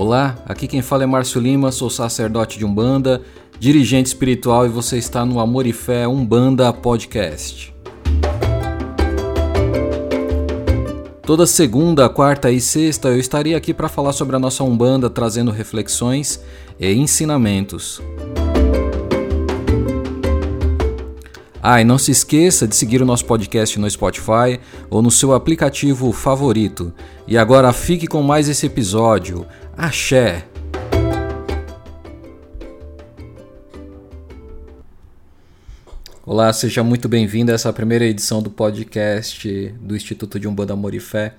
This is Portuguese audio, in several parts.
Olá, aqui quem fala é Márcio Lima, sou sacerdote de Umbanda, dirigente espiritual e você está no Amor e Fé Umbanda Podcast. Toda segunda, quarta e sexta eu estaria aqui para falar sobre a nossa Umbanda, trazendo reflexões e ensinamentos. Ah, e não se esqueça de seguir o nosso podcast no Spotify ou no seu aplicativo favorito. E agora fique com mais esse episódio. Axé! Olá, seja muito bem-vindo a essa primeira edição do podcast do Instituto de Umbanda Amor e Fé.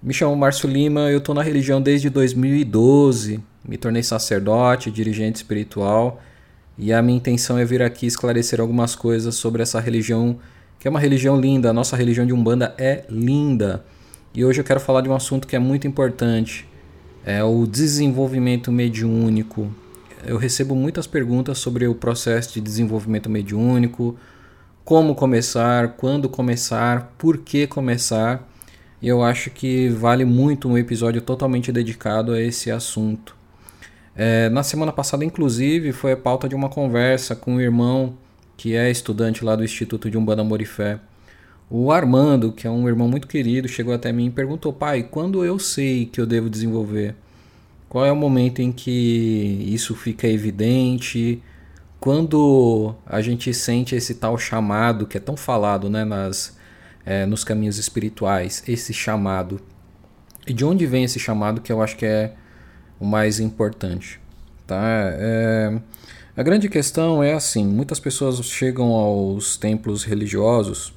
Me chamo Márcio Lima, eu estou na religião desde 2012, me tornei sacerdote, dirigente espiritual e a minha intenção é vir aqui esclarecer algumas coisas sobre essa religião, que é uma religião linda. A nossa religião de Umbanda é linda. E hoje eu quero falar de um assunto que é muito importante: é o desenvolvimento mediúnico. Eu recebo muitas perguntas sobre o processo de desenvolvimento mediúnico, como começar, quando começar, por que começar. E eu acho que vale muito um episódio totalmente dedicado a esse assunto. É, na semana passada, inclusive, foi a pauta de uma conversa com um irmão que é estudante lá do Instituto de Umbanda Amor e Fé. O Armando, que é um irmão muito querido, chegou até mim e perguntou: Pai, quando eu sei que eu devo desenvolver? Qual é o momento em que isso fica evidente? Quando a gente sente esse tal chamado que é tão falado né, nas, é, nos caminhos espirituais, esse chamado. E de onde vem esse chamado que eu acho que é o mais importante. Tá? É, a grande questão é assim: muitas pessoas chegam aos templos religiosos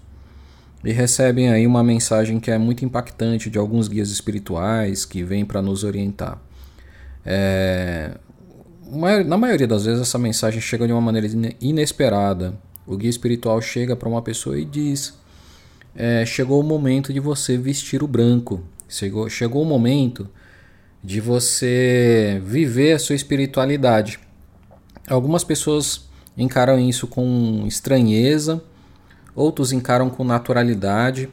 e recebem aí uma mensagem que é muito impactante de alguns guias espirituais que vêm para nos orientar. É, na maioria das vezes, essa mensagem chega de uma maneira inesperada. O guia espiritual chega para uma pessoa e diz: é, Chegou o momento de você vestir o branco. Chegou, chegou o momento de você viver a sua espiritualidade. Algumas pessoas encaram isso com estranheza, outros encaram com naturalidade,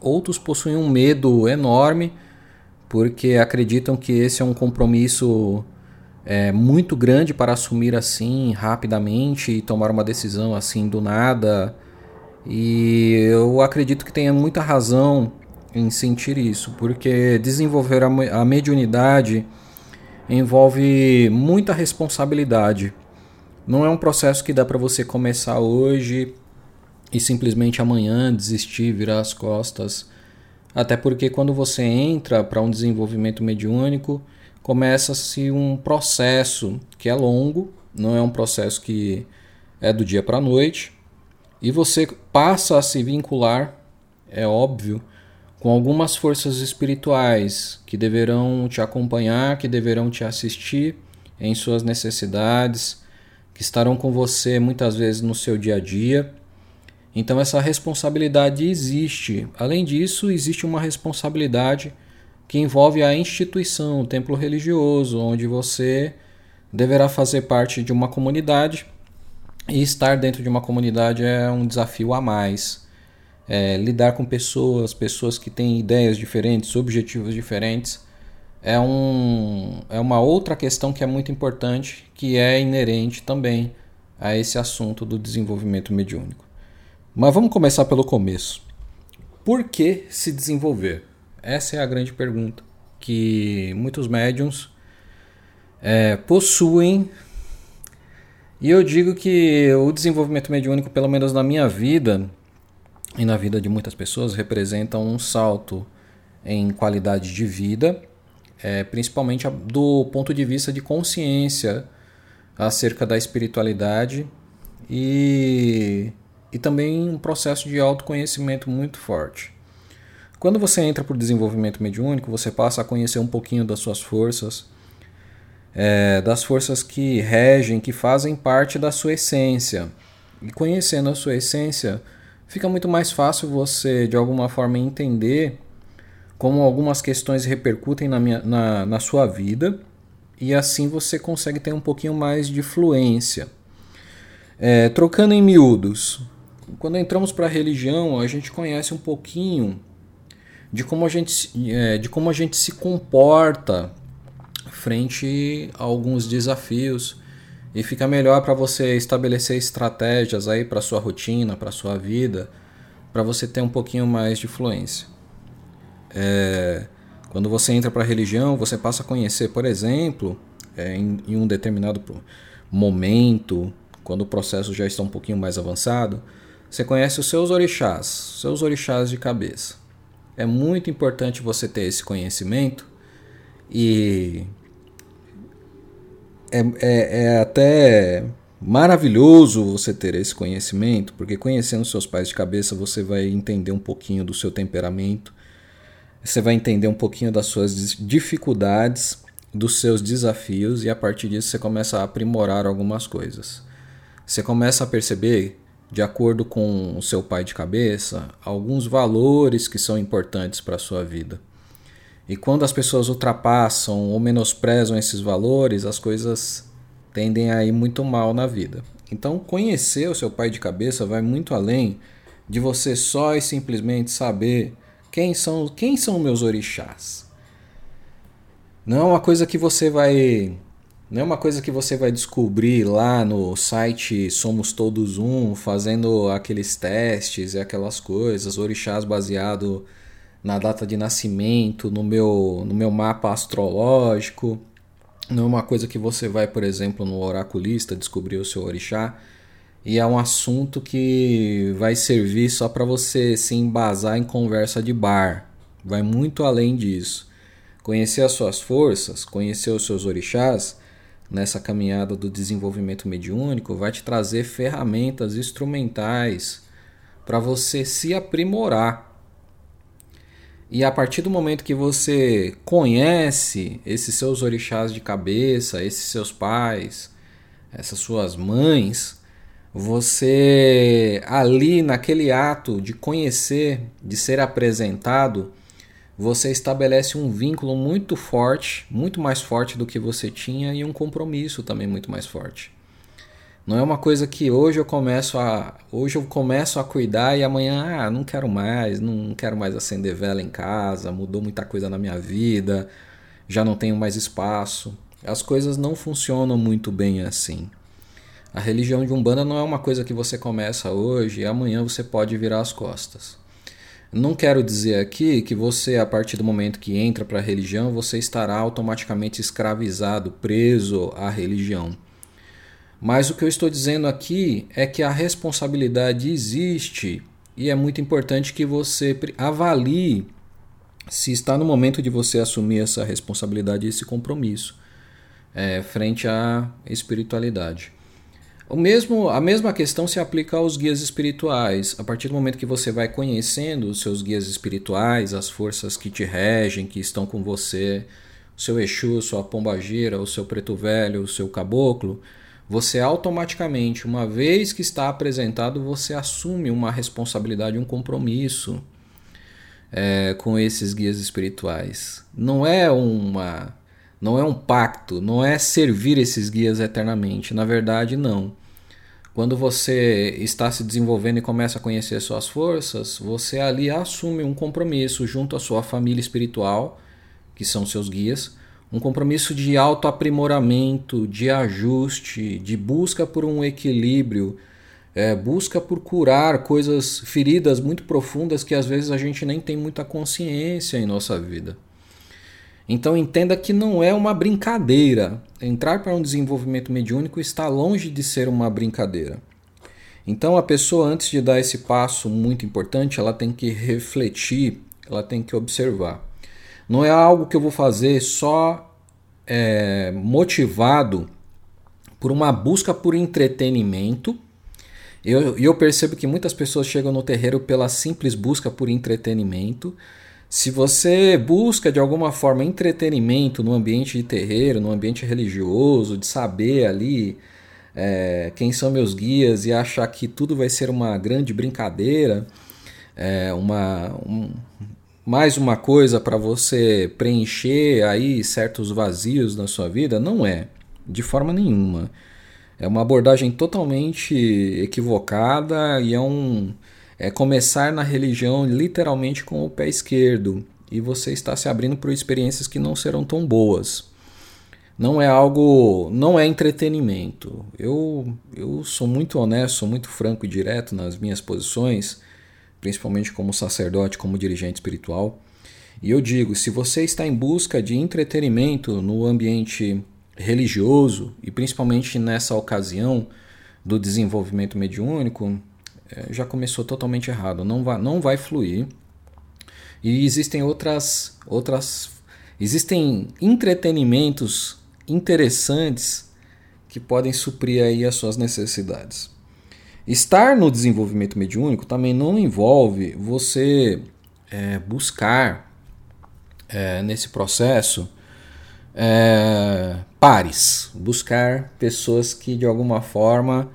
outros possuem um medo enorme porque acreditam que esse é um compromisso é, muito grande para assumir assim rapidamente e tomar uma decisão assim do nada. E eu acredito que tenha muita razão em sentir isso, porque desenvolver a, a mediunidade envolve muita responsabilidade. Não é um processo que dá para você começar hoje e simplesmente amanhã desistir, virar as costas. Até porque quando você entra para um desenvolvimento mediúnico, começa-se um processo que é longo, não é um processo que é do dia para a noite, e você passa a se vincular, é óbvio, com algumas forças espirituais que deverão te acompanhar, que deverão te assistir em suas necessidades, que estarão com você muitas vezes no seu dia a dia. Então essa responsabilidade existe. Além disso, existe uma responsabilidade que envolve a instituição, o templo religioso, onde você deverá fazer parte de uma comunidade e estar dentro de uma comunidade é um desafio a mais é, lidar com pessoas, pessoas que têm ideias diferentes, objetivos diferentes, é, um, é uma outra questão que é muito importante, que é inerente também a esse assunto do desenvolvimento mediúnico. Mas vamos começar pelo começo. Por que se desenvolver? Essa é a grande pergunta que muitos médiums é, possuem. E eu digo que o desenvolvimento mediúnico, pelo menos na minha vida, e na vida de muitas pessoas representam um salto em qualidade de vida, é, principalmente do ponto de vista de consciência acerca da espiritualidade e, e também um processo de autoconhecimento muito forte. Quando você entra para o desenvolvimento mediúnico, você passa a conhecer um pouquinho das suas forças, é, das forças que regem, que fazem parte da sua essência. E conhecendo a sua essência, fica muito mais fácil você, de alguma forma, entender como algumas questões repercutem na, minha, na, na sua vida e assim você consegue ter um pouquinho mais de fluência. É, trocando em miúdos, quando entramos para a religião, a gente conhece um pouquinho de como a gente, é, de como a gente se comporta frente a alguns desafios e fica melhor para você estabelecer estratégias aí para sua rotina, para sua vida, para você ter um pouquinho mais de fluência. É, quando você entra para a religião, você passa a conhecer, por exemplo, é, em, em um determinado momento, quando o processo já está um pouquinho mais avançado, você conhece os seus orixás, seus orixás de cabeça. É muito importante você ter esse conhecimento e é, é, é até maravilhoso você ter esse conhecimento, porque conhecendo seus pais de cabeça você vai entender um pouquinho do seu temperamento, você vai entender um pouquinho das suas dificuldades, dos seus desafios e a partir disso você começa a aprimorar algumas coisas. Você começa a perceber, de acordo com o seu pai de cabeça, alguns valores que são importantes para a sua vida. E quando as pessoas ultrapassam ou menosprezam esses valores, as coisas tendem a ir muito mal na vida. Então, conhecer o seu pai de cabeça vai muito além de você só e simplesmente saber quem são, quem são meus orixás. Não é uma coisa que você vai não é uma coisa que você vai descobrir lá no site Somos Todos Um, fazendo aqueles testes e aquelas coisas, orixás baseado na data de nascimento, no meu, no meu mapa astrológico. Não é uma coisa que você vai, por exemplo, no oraculista descobrir o seu orixá. E é um assunto que vai servir só para você se embasar em conversa de bar. Vai muito além disso. Conhecer as suas forças, conhecer os seus orixás, nessa caminhada do desenvolvimento mediúnico, vai te trazer ferramentas instrumentais para você se aprimorar. E a partir do momento que você conhece esses seus orixás de cabeça, esses seus pais, essas suas mães, você ali naquele ato de conhecer, de ser apresentado, você estabelece um vínculo muito forte, muito mais forte do que você tinha e um compromisso também muito mais forte. Não é uma coisa que hoje eu começo a hoje eu começo a cuidar e amanhã ah, não quero mais, não quero mais acender vela em casa, mudou muita coisa na minha vida, já não tenho mais espaço. As coisas não funcionam muito bem assim. A religião de Umbanda não é uma coisa que você começa hoje e amanhã você pode virar as costas. Não quero dizer aqui que você, a partir do momento que entra para a religião, você estará automaticamente escravizado, preso à religião. Mas o que eu estou dizendo aqui é que a responsabilidade existe e é muito importante que você avalie se está no momento de você assumir essa responsabilidade e esse compromisso é, frente à espiritualidade. O mesmo, a mesma questão se aplica aos guias espirituais. A partir do momento que você vai conhecendo os seus guias espirituais, as forças que te regem, que estão com você, o seu Exu, sua pombagira, o seu preto velho, o seu caboclo, você automaticamente, uma vez que está apresentado, você assume uma responsabilidade, um compromisso é, com esses guias espirituais. Não é uma, não é um pacto, não é servir esses guias eternamente. Na verdade, não. Quando você está se desenvolvendo e começa a conhecer suas forças, você ali assume um compromisso junto à sua família espiritual, que são seus guias, um compromisso de autoaprimoramento, de ajuste, de busca por um equilíbrio, é, busca por curar coisas, feridas muito profundas que às vezes a gente nem tem muita consciência em nossa vida. Então entenda que não é uma brincadeira. Entrar para um desenvolvimento mediúnico está longe de ser uma brincadeira. Então a pessoa antes de dar esse passo muito importante, ela tem que refletir, ela tem que observar. Não é algo que eu vou fazer só é, motivado por uma busca por entretenimento. E eu, eu percebo que muitas pessoas chegam no terreiro pela simples busca por entretenimento. Se você busca de alguma forma entretenimento no ambiente de terreiro, no ambiente religioso, de saber ali é, quem são meus guias e achar que tudo vai ser uma grande brincadeira, é, uma, um, mais uma coisa para você preencher aí certos vazios na sua vida? Não é, de forma nenhuma. É uma abordagem totalmente equivocada e é um é começar na religião literalmente com o pé esquerdo e você está se abrindo para experiências que não serão tão boas. não é algo, não é entretenimento. Eu, eu sou muito honesto, sou muito franco e direto nas minhas posições, principalmente como sacerdote, como dirigente espiritual. E eu digo, se você está em busca de entretenimento no ambiente religioso e principalmente nessa ocasião do desenvolvimento mediúnico, já começou totalmente errado, não vai, não vai fluir. E existem outras outras existem entretenimentos interessantes que podem suprir aí as suas necessidades. Estar no desenvolvimento mediúnico também não envolve você é, buscar é, nesse processo é, pares, buscar pessoas que de alguma forma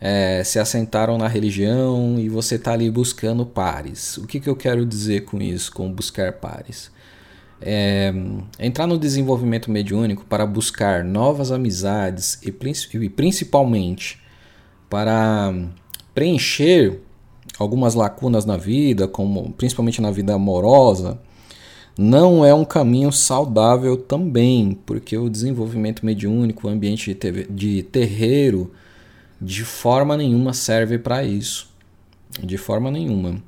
é, se assentaram na religião e você está ali buscando pares. O que, que eu quero dizer com isso, com buscar pares? é, entrar no desenvolvimento mediúnico para buscar novas amizades e, e principalmente para preencher algumas lacunas na vida, como principalmente na vida amorosa, não é um caminho saudável também, porque o desenvolvimento mediúnico, o ambiente de terreiro, de forma nenhuma serve para isso. De forma nenhuma.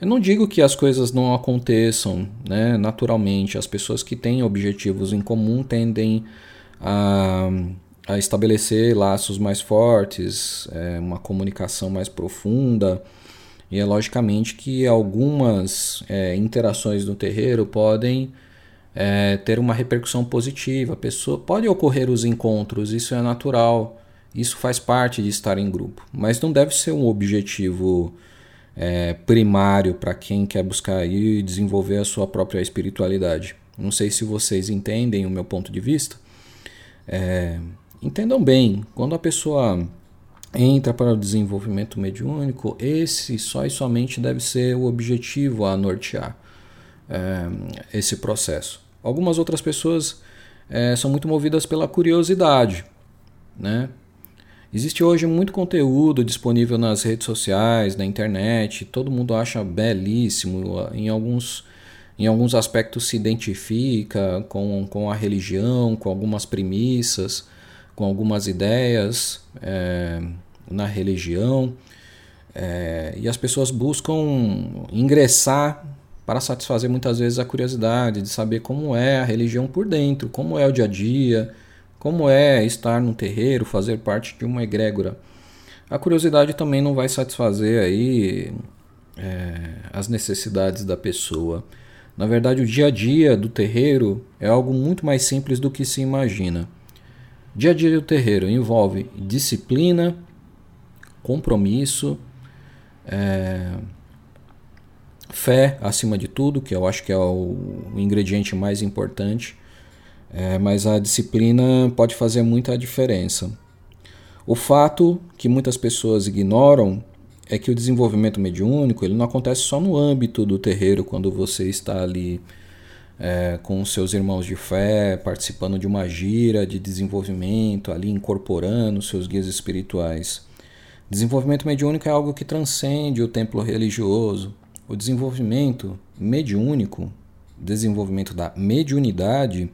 Eu não digo que as coisas não aconteçam né, naturalmente. As pessoas que têm objetivos em comum tendem a, a estabelecer laços mais fortes, é, uma comunicação mais profunda. E é logicamente que algumas é, interações no terreiro podem é, ter uma repercussão positiva. Pessoa pode ocorrer os encontros, isso é natural, isso faz parte de estar em grupo, mas não deve ser um objetivo é, primário para quem quer buscar e desenvolver a sua própria espiritualidade. Não sei se vocês entendem o meu ponto de vista. É, entendam bem, quando a pessoa entra para o desenvolvimento mediúnico, esse só e somente deve ser o objetivo a nortear é, esse processo. Algumas outras pessoas é, são muito movidas pela curiosidade, né? Existe hoje muito conteúdo disponível nas redes sociais, na internet, todo mundo acha belíssimo, em alguns, em alguns aspectos se identifica com, com a religião, com algumas premissas, com algumas ideias é, na religião, é, e as pessoas buscam ingressar para satisfazer muitas vezes a curiosidade de saber como é a religião por dentro, como é o dia a dia como é estar num terreiro, fazer parte de uma egrégora. A curiosidade também não vai satisfazer aí é, as necessidades da pessoa. Na verdade, o dia a dia do terreiro é algo muito mais simples do que se imagina. Dia a dia do terreiro envolve disciplina, compromisso, é, fé acima de tudo, que eu acho que é o ingrediente mais importante. É, mas a disciplina pode fazer muita diferença. O fato que muitas pessoas ignoram é que o desenvolvimento mediúnico ele não acontece só no âmbito do terreiro, quando você está ali é, com seus irmãos de fé, participando de uma gira de desenvolvimento, ali incorporando seus guias espirituais. Desenvolvimento mediúnico é algo que transcende o templo religioso. O desenvolvimento mediúnico, desenvolvimento da mediunidade,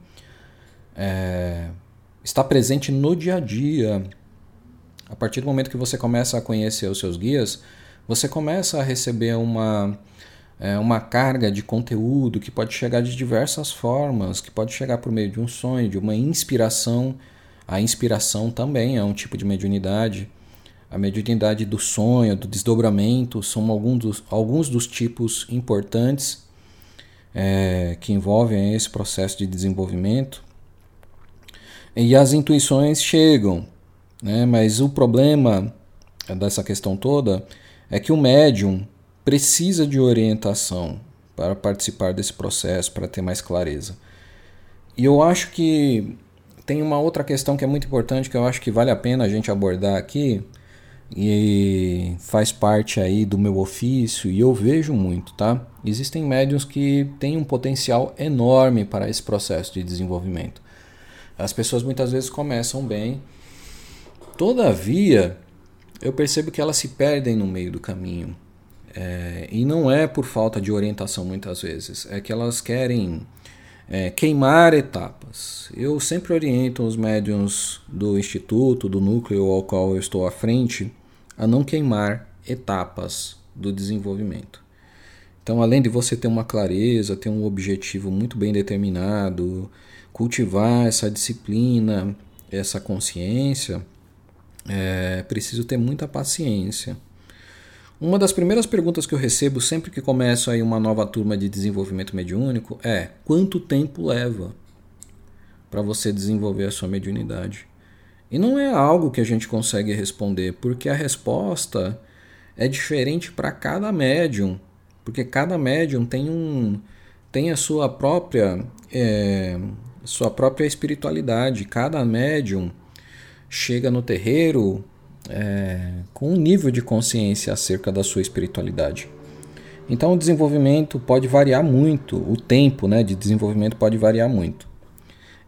é, está presente no dia a dia. A partir do momento que você começa a conhecer os seus guias, você começa a receber uma, é, uma carga de conteúdo que pode chegar de diversas formas, que pode chegar por meio de um sonho, de uma inspiração. A inspiração também é um tipo de mediunidade. A mediunidade do sonho, do desdobramento, são alguns dos, alguns dos tipos importantes é, que envolvem esse processo de desenvolvimento. E as intuições chegam, né? mas o problema dessa questão toda é que o médium precisa de orientação para participar desse processo, para ter mais clareza. E eu acho que tem uma outra questão que é muito importante que eu acho que vale a pena a gente abordar aqui e faz parte aí do meu ofício e eu vejo muito, tá? Existem médiums que têm um potencial enorme para esse processo de desenvolvimento. As pessoas muitas vezes começam bem, todavia eu percebo que elas se perdem no meio do caminho. É, e não é por falta de orientação muitas vezes, é que elas querem É, queimar etapas. Eu sempre oriento os médiums do instituto, do núcleo ao qual eu estou à frente, a não queimar etapas do desenvolvimento. Então, além de você ter uma clareza, ter um objetivo muito bem determinado, cultivar essa disciplina, essa consciência, é preciso ter muita paciência. Uma das primeiras perguntas que eu recebo sempre que começo aí uma nova turma de desenvolvimento mediúnico é: quanto tempo leva para você desenvolver a sua mediunidade? E não é algo que a gente consegue responder, porque a resposta é diferente para cada médium, porque cada médium tem um tem a sua própria é, sua própria espiritualidade. Cada médium chega no terreiro é, com um nível de consciência acerca da sua espiritualidade. Então o desenvolvimento pode variar muito, o tempo né, de desenvolvimento pode variar muito.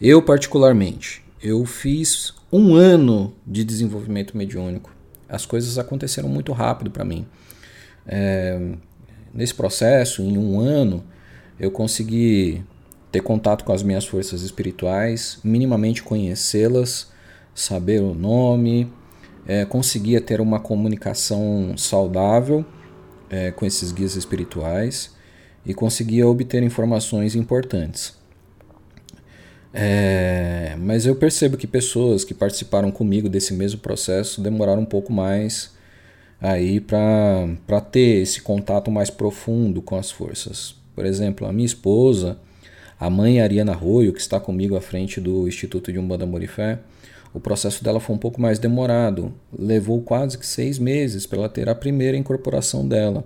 Eu, particularmente, eu fiz um ano de desenvolvimento mediúnico. As coisas aconteceram muito rápido para mim. É, nesse processo, em um ano, eu consegui ter contato com as minhas forças espirituais, minimamente conhecê-las, saber o nome, é, conseguia ter uma comunicação saudável é, com esses guias espirituais e conseguia obter informações importantes. É, mas eu percebo que pessoas que participaram comigo desse mesmo processo demoraram um pouco mais aí para ter esse contato mais profundo com as forças. Por exemplo, a minha esposa, a mãe Ariana Arroio, que está comigo à frente do Instituto de Umbanda Morifé, o processo dela foi um pouco mais demorado, levou quase que seis meses para ela ter a primeira incorporação dela.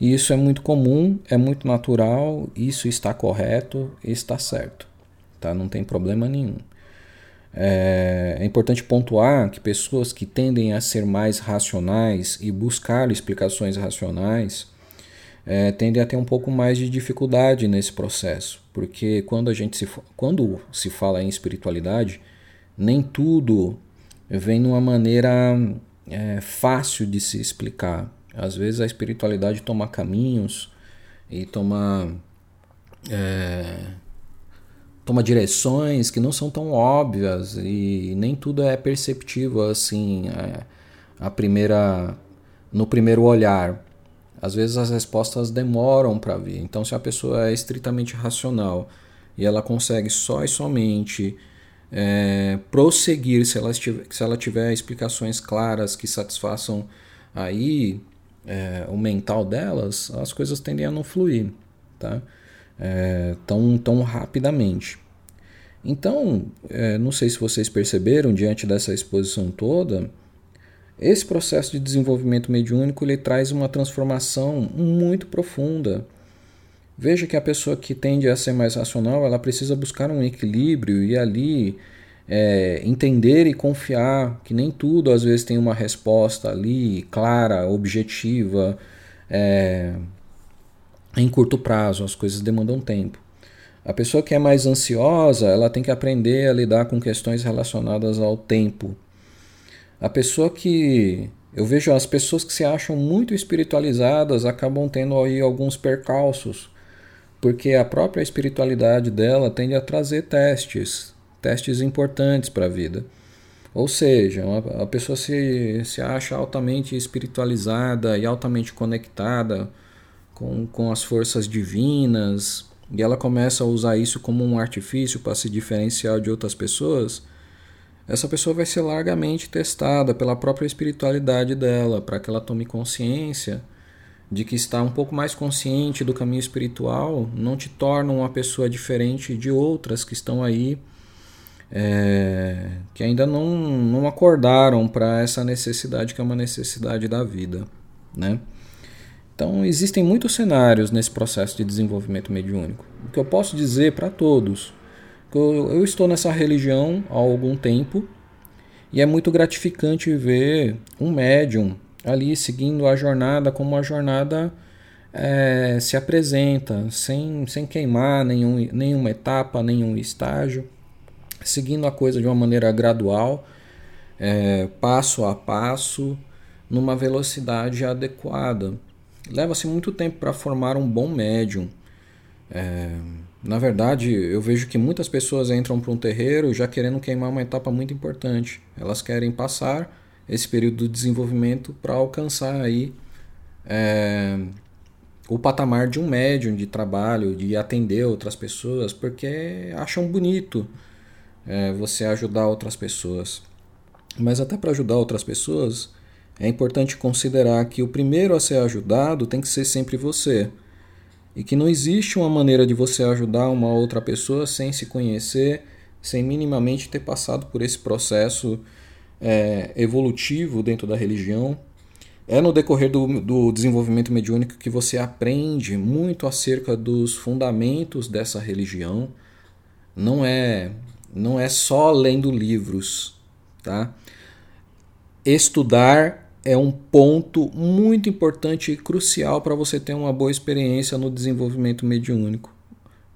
E isso é muito comum, é muito natural, isso está correto está certo, tá? não tem problema nenhum. É, é importante pontuar que pessoas que tendem a ser mais racionais e buscar explicações racionais é, tendem a ter um pouco mais de dificuldade nesse processo, porque quando a gente se, quando se fala em espiritualidade, nem tudo vem numa maneira é, fácil de se explicar. Às vezes a espiritualidade toma caminhos e toma, é, toma direções que não são tão óbvias e nem tudo é perceptível assim é, a primeira no primeiro olhar. Às vezes as respostas demoram para vir. Então, se a pessoa é estritamente racional e ela consegue só e somente é, prosseguir se ela, tiver, se ela tiver explicações claras que satisfaçam aí é, o mental delas, as coisas tendem a não fluir tá? É, tão, tão rapidamente. Então, é, não sei se vocês perceberam diante dessa exposição toda, esse processo de desenvolvimento mediúnico ele traz uma transformação muito profunda Veja que a pessoa que tende a ser mais racional, ela precisa buscar um equilíbrio e ali é, entender e confiar que nem tudo às vezes tem uma resposta ali clara, objetiva, é, em curto prazo, as coisas demandam tempo. A pessoa que é mais ansiosa, ela tem que aprender a lidar com questões relacionadas ao tempo. A pessoa que eu vejo as pessoas que se acham muito espiritualizadas acabam tendo aí alguns percalços porque a própria espiritualidade dela tende a trazer testes, testes importantes para a vida. Ou seja, a pessoa se, se acha altamente espiritualizada e altamente conectada com, com as forças divinas, e ela começa a usar isso como um artifício para se diferenciar de outras pessoas, essa pessoa vai ser largamente testada pela própria espiritualidade dela, para que ela tome consciência de que estar um pouco mais consciente do caminho espiritual não te torna uma pessoa diferente de outras que estão aí é, que ainda não, não acordaram para essa necessidade que é uma necessidade da vida, né? Então existem muitos cenários nesse processo de desenvolvimento mediúnico. O que eu posso dizer para todos, eu, eu estou nessa religião há algum tempo e é muito gratificante ver um médium ali seguindo a jornada como a jornada é, se apresenta, sem, sem queimar nenhum, nenhuma etapa, nenhum estágio, seguindo a coisa de uma maneira gradual, é, passo a passo, numa velocidade adequada. Leva-se muito tempo para formar um bom médium. É, Na verdade, eu vejo que muitas pessoas entram para um terreiro já querendo queimar uma etapa muito importante. Elas querem passar esse período de desenvolvimento para alcançar aí é, o patamar de um médium de trabalho, de atender outras pessoas, porque acham bonito é, você ajudar outras pessoas. Mas até para ajudar outras pessoas, é importante considerar que o primeiro a ser ajudado tem que ser sempre você e que não existe uma maneira de você ajudar uma outra pessoa sem se conhecer, sem minimamente ter passado por esse processo é, evolutivo dentro da religião. É no decorrer do, do desenvolvimento mediúnico que você aprende muito acerca dos fundamentos dessa religião. Não é, não é só lendo livros, tá? Estudar é um ponto muito importante e crucial para você ter uma boa experiência no desenvolvimento mediúnico.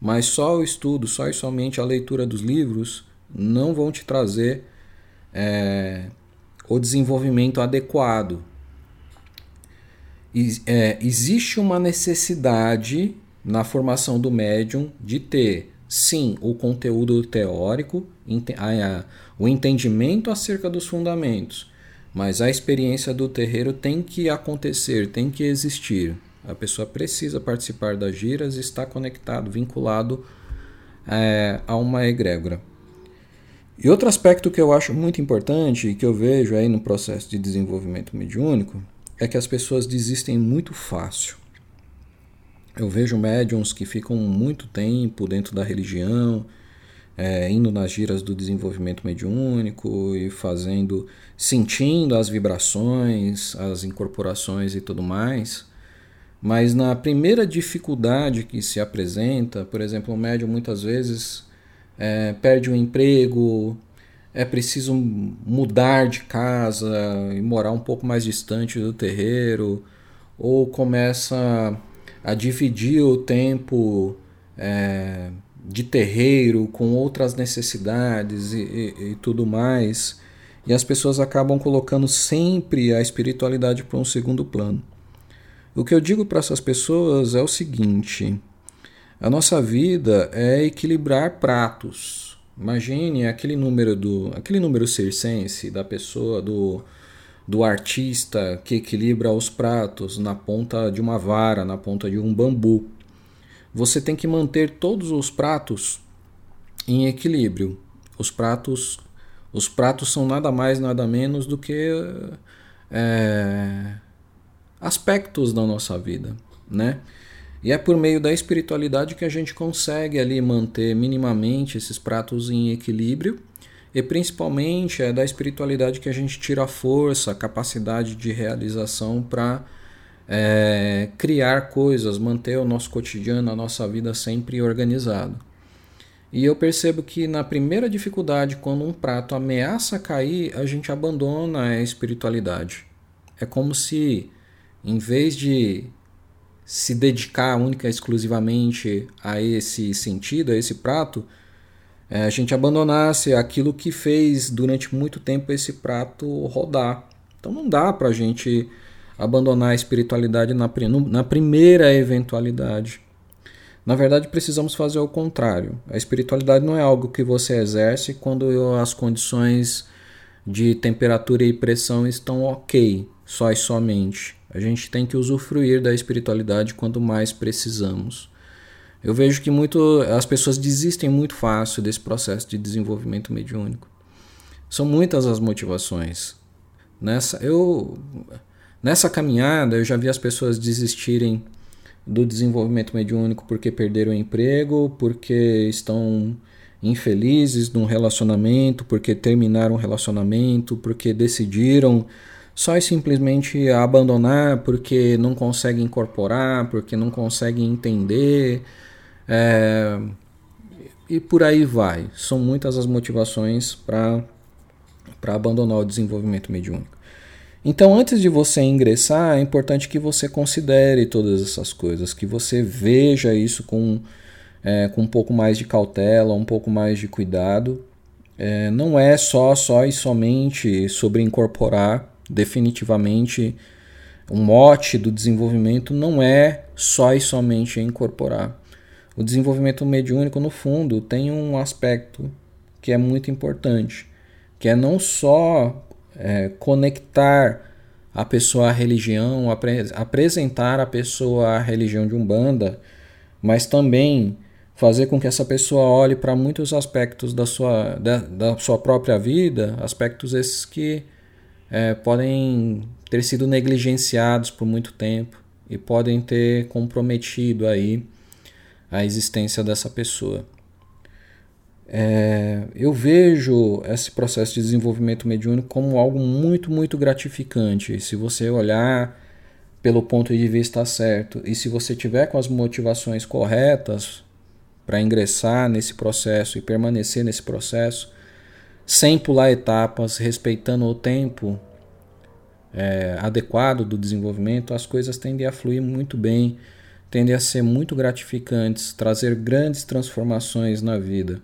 Mas só o estudo, só e somente a leitura dos livros não vão te trazer é, o desenvolvimento adequado. É, existe uma necessidade na formação do médium de ter, sim, o conteúdo teórico, o entendimento acerca dos fundamentos mas a experiência do terreiro tem que acontecer, tem que existir. A pessoa precisa participar das giras, está conectado, vinculado é, a uma egrégora. E outro aspecto que eu acho muito importante e que eu vejo aí no processo de desenvolvimento mediúnico é que as pessoas desistem muito fácil. Eu vejo médiums que ficam muito tempo dentro da religião, é, indo nas giras do desenvolvimento mediúnico e fazendo, sentindo as vibrações, as incorporações e tudo mais. Mas na primeira dificuldade que se apresenta, por exemplo, o médium muitas vezes é, perde o emprego, é preciso mudar de casa e morar um pouco mais distante do terreiro, ou começa a dividir o tempo é, de terreiro, com outras necessidades e, e, e tudo mais, e as pessoas acabam colocando sempre a espiritualidade para um segundo plano. O que eu digo para essas pessoas é o seguinte: a nossa vida é equilibrar pratos. Imagine aquele número do aquele número circense da pessoa do do artista que equilibra os pratos na ponta de uma vara, na ponta de um bambu você tem que manter todos os pratos em equilíbrio. Os pratos, os pratos são nada mais nada menos do que é, aspectos da nossa vida, né? E é por meio da espiritualidade que a gente consegue ali manter minimamente esses pratos em equilíbrio. E principalmente é da espiritualidade que a gente tira a força, a capacidade de realização para é, criar coisas, manter o nosso cotidiano, a nossa vida sempre organizado. E eu percebo que na primeira dificuldade, quando um prato ameaça cair, a gente abandona a espiritualidade. É como se, em vez de se dedicar única e exclusivamente a esse sentido, a esse prato, é, a gente abandonasse aquilo que fez durante muito tempo esse prato rodar. Então não dá para a gente abandonar a espiritualidade na, na primeira eventualidade. Na verdade, precisamos fazer o contrário. A espiritualidade não é algo que você exerce quando as condições de temperatura e pressão estão ok, só e somente. A gente tem que usufruir da espiritualidade quando mais precisamos. Eu vejo que muito, as pessoas desistem muito fácil desse processo de desenvolvimento mediúnico. São muitas as motivações. Nessa, eu Nessa caminhada, eu já vi as pessoas desistirem do desenvolvimento mediúnico porque perderam o emprego, porque estão infelizes num relacionamento, porque terminaram um relacionamento, porque decidiram só e simplesmente abandonar porque não conseguem incorporar, porque não conseguem entender. É... E por aí vai. São muitas as motivações para abandonar o desenvolvimento mediúnico. Então, antes de você ingressar, é importante que você considere todas essas coisas, que você veja isso com, é, com um pouco mais de cautela, um pouco mais de cuidado. É, não é só, só e somente sobre incorporar, definitivamente, um mote do desenvolvimento não é só e somente incorporar. o desenvolvimento mediúnico, no fundo, tem um aspecto que é muito importante, que é não só é, conectar a pessoa à religião, apre apresentar a pessoa à religião de Umbanda, mas também fazer com que essa pessoa olhe para muitos aspectos da sua, da, da, sua própria vida, aspectos esses que é, podem ter sido negligenciados por muito tempo e podem ter comprometido aí a existência dessa pessoa. É, eu vejo esse processo de desenvolvimento mediúnico como algo muito, muito gratificante. Se você olhar pelo ponto de vista certo e se você tiver com as motivações corretas para ingressar nesse processo e permanecer nesse processo, sem pular etapas, respeitando o tempo é, adequado do desenvolvimento, as coisas tendem a fluir muito bem, tendem a ser muito gratificantes, trazer grandes transformações na vida.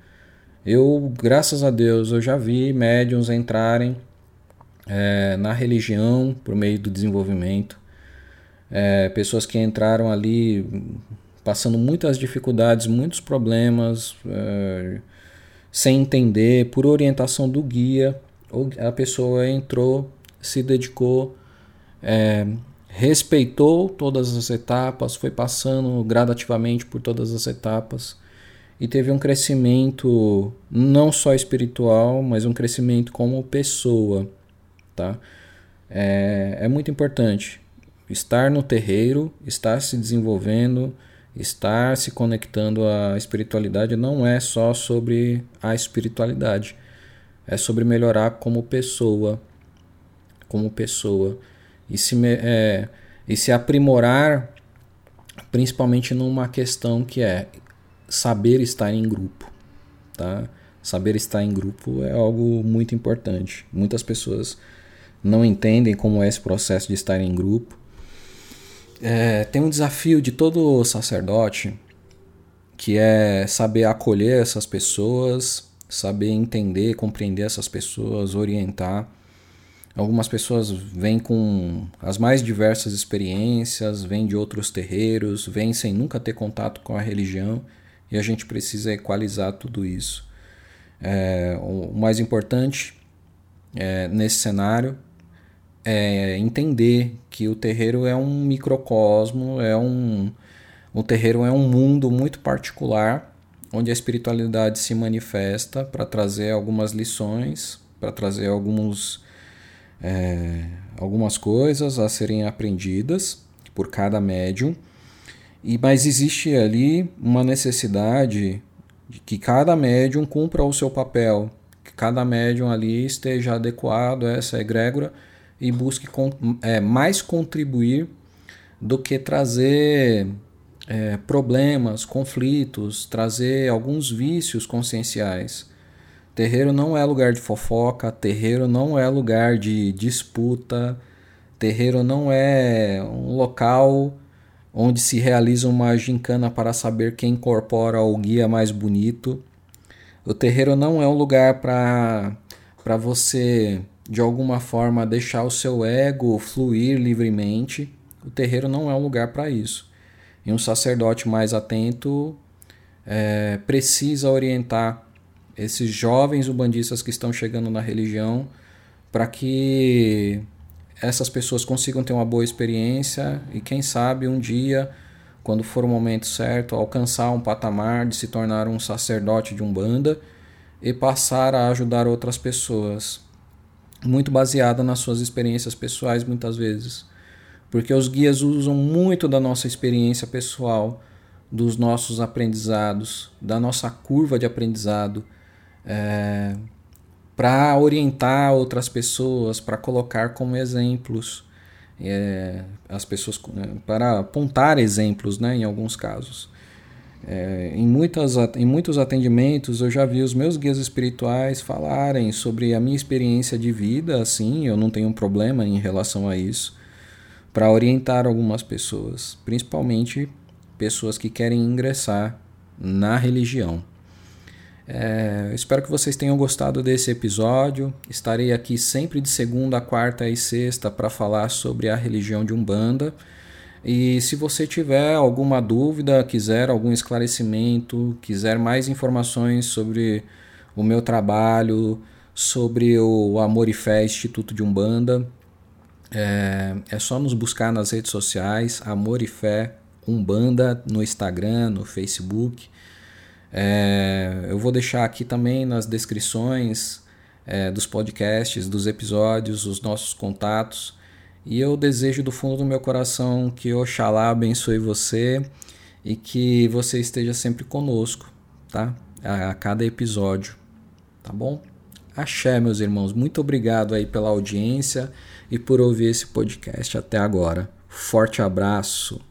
Eu, graças a Deus, eu já vi médiums entrarem é, na religião por meio do desenvolvimento, é, pessoas que entraram ali passando muitas dificuldades, muitos problemas, é, sem entender, por orientação do guia, a pessoa entrou, se dedicou, é, respeitou todas as etapas, foi passando gradativamente por todas as etapas e teve um crescimento não só espiritual, mas um crescimento como pessoa, tá? É, é muito importante estar no terreiro, estar se desenvolvendo, estar se conectando à espiritualidade. Não é só sobre a espiritualidade, é sobre melhorar como pessoa, como pessoa. E se, é, e se aprimorar, principalmente numa questão que é saber estar em grupo, tá? Saber estar em grupo é algo muito importante. Muitas pessoas não entendem como é esse processo de estar em grupo é, tem um desafio de todo sacerdote que é saber acolher essas pessoas, saber entender, compreender essas pessoas, orientar. Algumas pessoas vêm com as mais diversas experiências, vêm de outros terreiros, vêm sem nunca ter contato com a religião e a gente precisa equalizar tudo isso. É, o mais importante é, nesse cenário é, entender que o terreiro é um microcosmo, é um, o terreiro é um mundo muito particular, onde a espiritualidade se manifesta para trazer algumas lições, para trazer alguns, é, algumas coisas a serem aprendidas por cada médium. E, mas existe ali uma necessidade de que cada médium cumpra o seu papel, que cada médium ali esteja adequado a essa egrégora e busque é, mais contribuir do que trazer é, problemas, conflitos, trazer alguns vícios conscienciais. Terreiro não é lugar de fofoca, terreiro não é lugar de disputa, terreiro não é um local onde se realiza uma gincana para saber quem incorpora o guia mais bonito. O terreiro não é um lugar para você de alguma forma deixar o seu ego fluir livremente, o terreiro não é um lugar para isso. E um sacerdote mais atento é, precisa orientar esses jovens ubandistas que estão chegando na religião para que essas pessoas consigam ter uma boa experiência e quem sabe um dia, quando for o momento certo, alcançar um patamar de se tornar um sacerdote de umbanda e passar a ajudar outras pessoas muito baseada nas suas experiências pessoais muitas vezes. Porque os guias usam muito da nossa experiência pessoal, dos nossos aprendizados, da nossa curva de aprendizado, é, para orientar outras pessoas, para colocar como exemplos é, as pessoas, né, para apontar exemplos, né, em alguns casos. É, em, muitas, em muitos atendimentos eu já vi os meus guias espirituais falarem sobre a minha experiência de vida, assim, eu não tenho problema em relação a isso, para orientar algumas pessoas, principalmente pessoas que querem ingressar na religião. É, espero que vocês tenham gostado desse episódio. Estarei aqui sempre de segunda, quarta e sexta para falar sobre a religião de Umbanda. E se você tiver alguma dúvida, quiser algum esclarecimento, quiser mais informações sobre o meu trabalho, sobre o Amor e Fé Instituto de Umbanda, é, é só nos buscar nas redes sociais, Amor e Fé Umbanda, no Instagram, no Facebook. É, eu vou deixar aqui também nas descrições é, dos podcasts, dos episódios, os nossos contatos. E eu desejo do fundo do meu coração que Oxalá abençoe você e que você esteja sempre conosco, tá? A, a cada episódio, tá bom? Axé, meus irmãos. Muito obrigado aí pela audiência e por ouvir esse podcast até agora. Forte abraço.